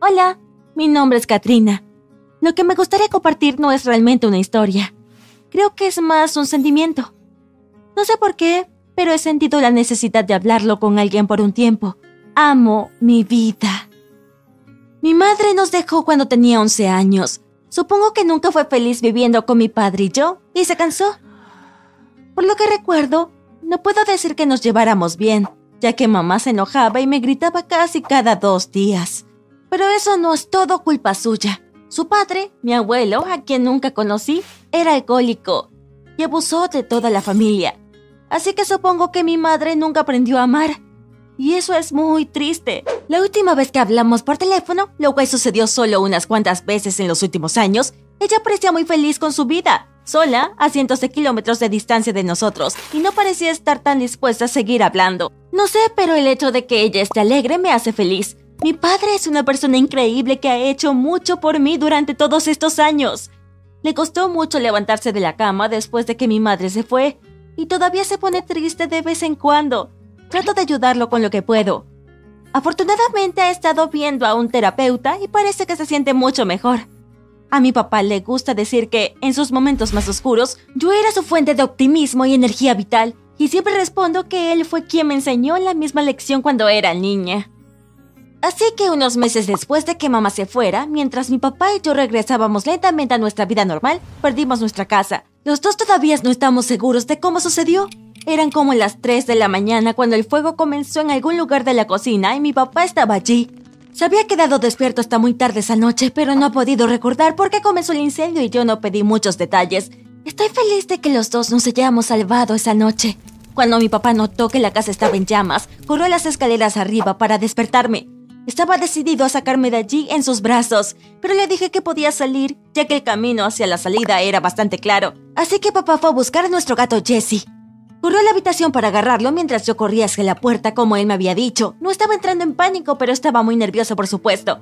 Hola, mi nombre es Katrina. Lo que me gustaría compartir no es realmente una historia. Creo que es más un sentimiento. No sé por qué, pero he sentido la necesidad de hablarlo con alguien por un tiempo. Amo mi vida. Mi madre nos dejó cuando tenía 11 años. Supongo que nunca fue feliz viviendo con mi padre y yo, y se cansó. Por lo que recuerdo, no puedo decir que nos lleváramos bien, ya que mamá se enojaba y me gritaba casi cada dos días. Pero eso no es todo culpa suya. Su padre, mi abuelo, a quien nunca conocí, era alcohólico y abusó de toda la familia. Así que supongo que mi madre nunca aprendió a amar. Y eso es muy triste. La última vez que hablamos por teléfono, lo cual sucedió solo unas cuantas veces en los últimos años, ella parecía muy feliz con su vida, sola, a cientos de kilómetros de distancia de nosotros, y no parecía estar tan dispuesta a seguir hablando. No sé, pero el hecho de que ella esté alegre me hace feliz. Mi padre es una persona increíble que ha hecho mucho por mí durante todos estos años. Le costó mucho levantarse de la cama después de que mi madre se fue, y todavía se pone triste de vez en cuando. Trato de ayudarlo con lo que puedo. Afortunadamente ha estado viendo a un terapeuta y parece que se siente mucho mejor. A mi papá le gusta decir que, en sus momentos más oscuros, yo era su fuente de optimismo y energía vital, y siempre respondo que él fue quien me enseñó la misma lección cuando era niña. Así que unos meses después de que mamá se fuera, mientras mi papá y yo regresábamos lentamente a nuestra vida normal, perdimos nuestra casa. Los dos todavía no estamos seguros de cómo sucedió. Eran como las 3 de la mañana cuando el fuego comenzó en algún lugar de la cocina y mi papá estaba allí. Se había quedado despierto hasta muy tarde esa noche, pero no ha podido recordar por qué comenzó el incendio y yo no pedí muchos detalles. Estoy feliz de que los dos nos hayamos salvado esa noche. Cuando mi papá notó que la casa estaba en llamas, corrió las escaleras arriba para despertarme. Estaba decidido a sacarme de allí en sus brazos, pero le dije que podía salir, ya que el camino hacia la salida era bastante claro. Así que papá fue a buscar a nuestro gato Jesse. Corrió a la habitación para agarrarlo mientras yo corría hacia la puerta como él me había dicho. No estaba entrando en pánico, pero estaba muy nervioso por supuesto.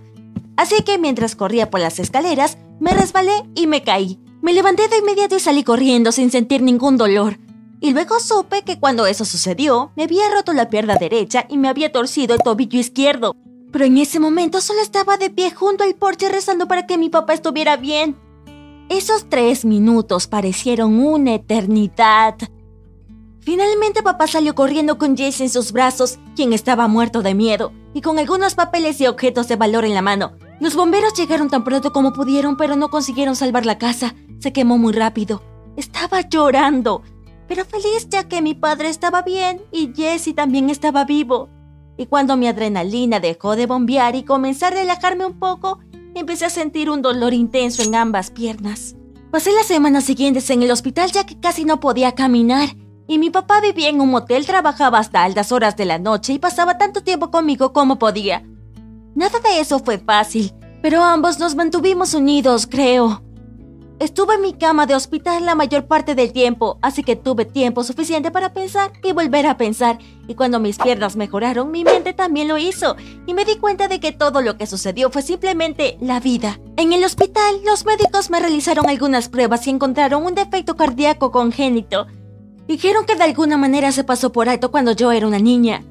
Así que mientras corría por las escaleras, me resbalé y me caí. Me levanté de inmediato y salí corriendo sin sentir ningún dolor. Y luego supe que cuando eso sucedió, me había roto la pierna derecha y me había torcido el tobillo izquierdo. Pero en ese momento solo estaba de pie junto al porche rezando para que mi papá estuviera bien. Esos tres minutos parecieron una eternidad. Finalmente papá salió corriendo con Jesse en sus brazos, quien estaba muerto de miedo, y con algunos papeles y objetos de valor en la mano. Los bomberos llegaron tan pronto como pudieron, pero no consiguieron salvar la casa. Se quemó muy rápido. Estaba llorando, pero feliz ya que mi padre estaba bien y Jesse también estaba vivo. Y cuando mi adrenalina dejó de bombear y comencé a relajarme un poco, empecé a sentir un dolor intenso en ambas piernas. Pasé las semanas siguientes en el hospital ya que casi no podía caminar y mi papá vivía en un motel, trabajaba hasta altas horas de la noche y pasaba tanto tiempo conmigo como podía. Nada de eso fue fácil, pero ambos nos mantuvimos unidos, creo. Estuve en mi cama de hospital la mayor parte del tiempo, así que tuve tiempo suficiente para pensar y volver a pensar, y cuando mis piernas mejoraron, mi mente también lo hizo, y me di cuenta de que todo lo que sucedió fue simplemente la vida. En el hospital, los médicos me realizaron algunas pruebas y encontraron un defecto cardíaco congénito. Dijeron que de alguna manera se pasó por alto cuando yo era una niña.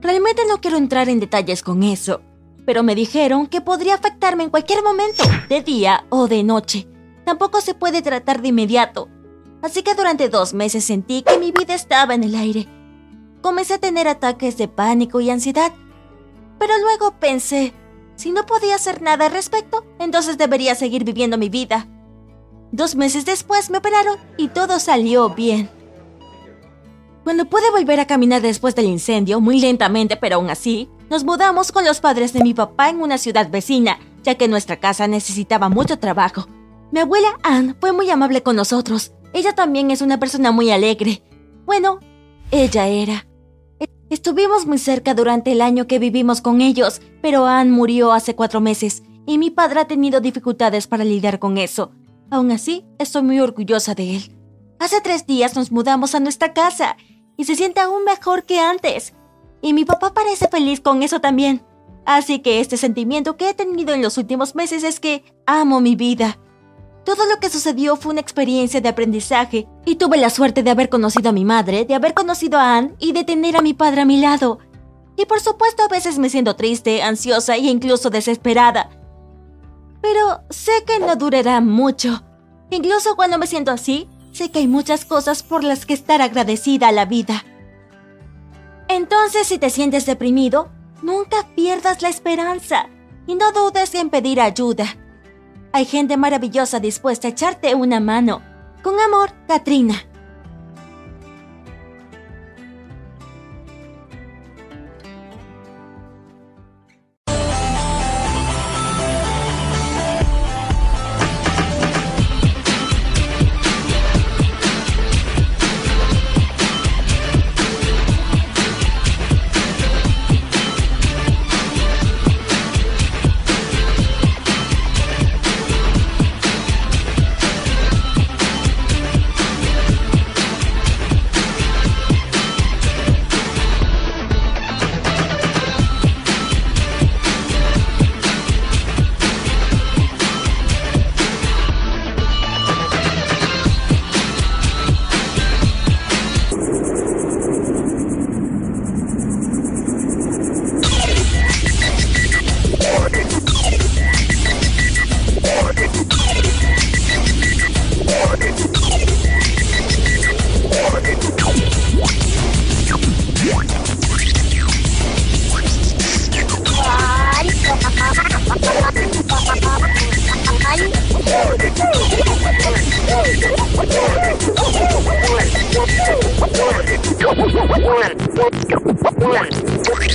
Realmente no quiero entrar en detalles con eso, pero me dijeron que podría afectarme en cualquier momento, de día o de noche tampoco se puede tratar de inmediato. Así que durante dos meses sentí que mi vida estaba en el aire. Comencé a tener ataques de pánico y ansiedad. Pero luego pensé, si no podía hacer nada al respecto, entonces debería seguir viviendo mi vida. Dos meses después me operaron y todo salió bien. Cuando pude volver a caminar después del incendio, muy lentamente pero aún así, nos mudamos con los padres de mi papá en una ciudad vecina, ya que nuestra casa necesitaba mucho trabajo. Mi abuela Anne fue muy amable con nosotros. Ella también es una persona muy alegre. Bueno, ella era. Estuvimos muy cerca durante el año que vivimos con ellos, pero Anne murió hace cuatro meses y mi padre ha tenido dificultades para lidiar con eso. Aún así, estoy muy orgullosa de él. Hace tres días nos mudamos a nuestra casa y se siente aún mejor que antes. Y mi papá parece feliz con eso también. Así que este sentimiento que he tenido en los últimos meses es que amo mi vida. Todo lo que sucedió fue una experiencia de aprendizaje y tuve la suerte de haber conocido a mi madre, de haber conocido a Anne y de tener a mi padre a mi lado. Y por supuesto a veces me siento triste, ansiosa e incluso desesperada. Pero sé que no durará mucho. Incluso cuando me siento así, sé que hay muchas cosas por las que estar agradecida a la vida. Entonces, si te sientes deprimido, nunca pierdas la esperanza y no dudes en pedir ayuda. Hay gente maravillosa dispuesta a echarte una mano. Con amor, Katrina.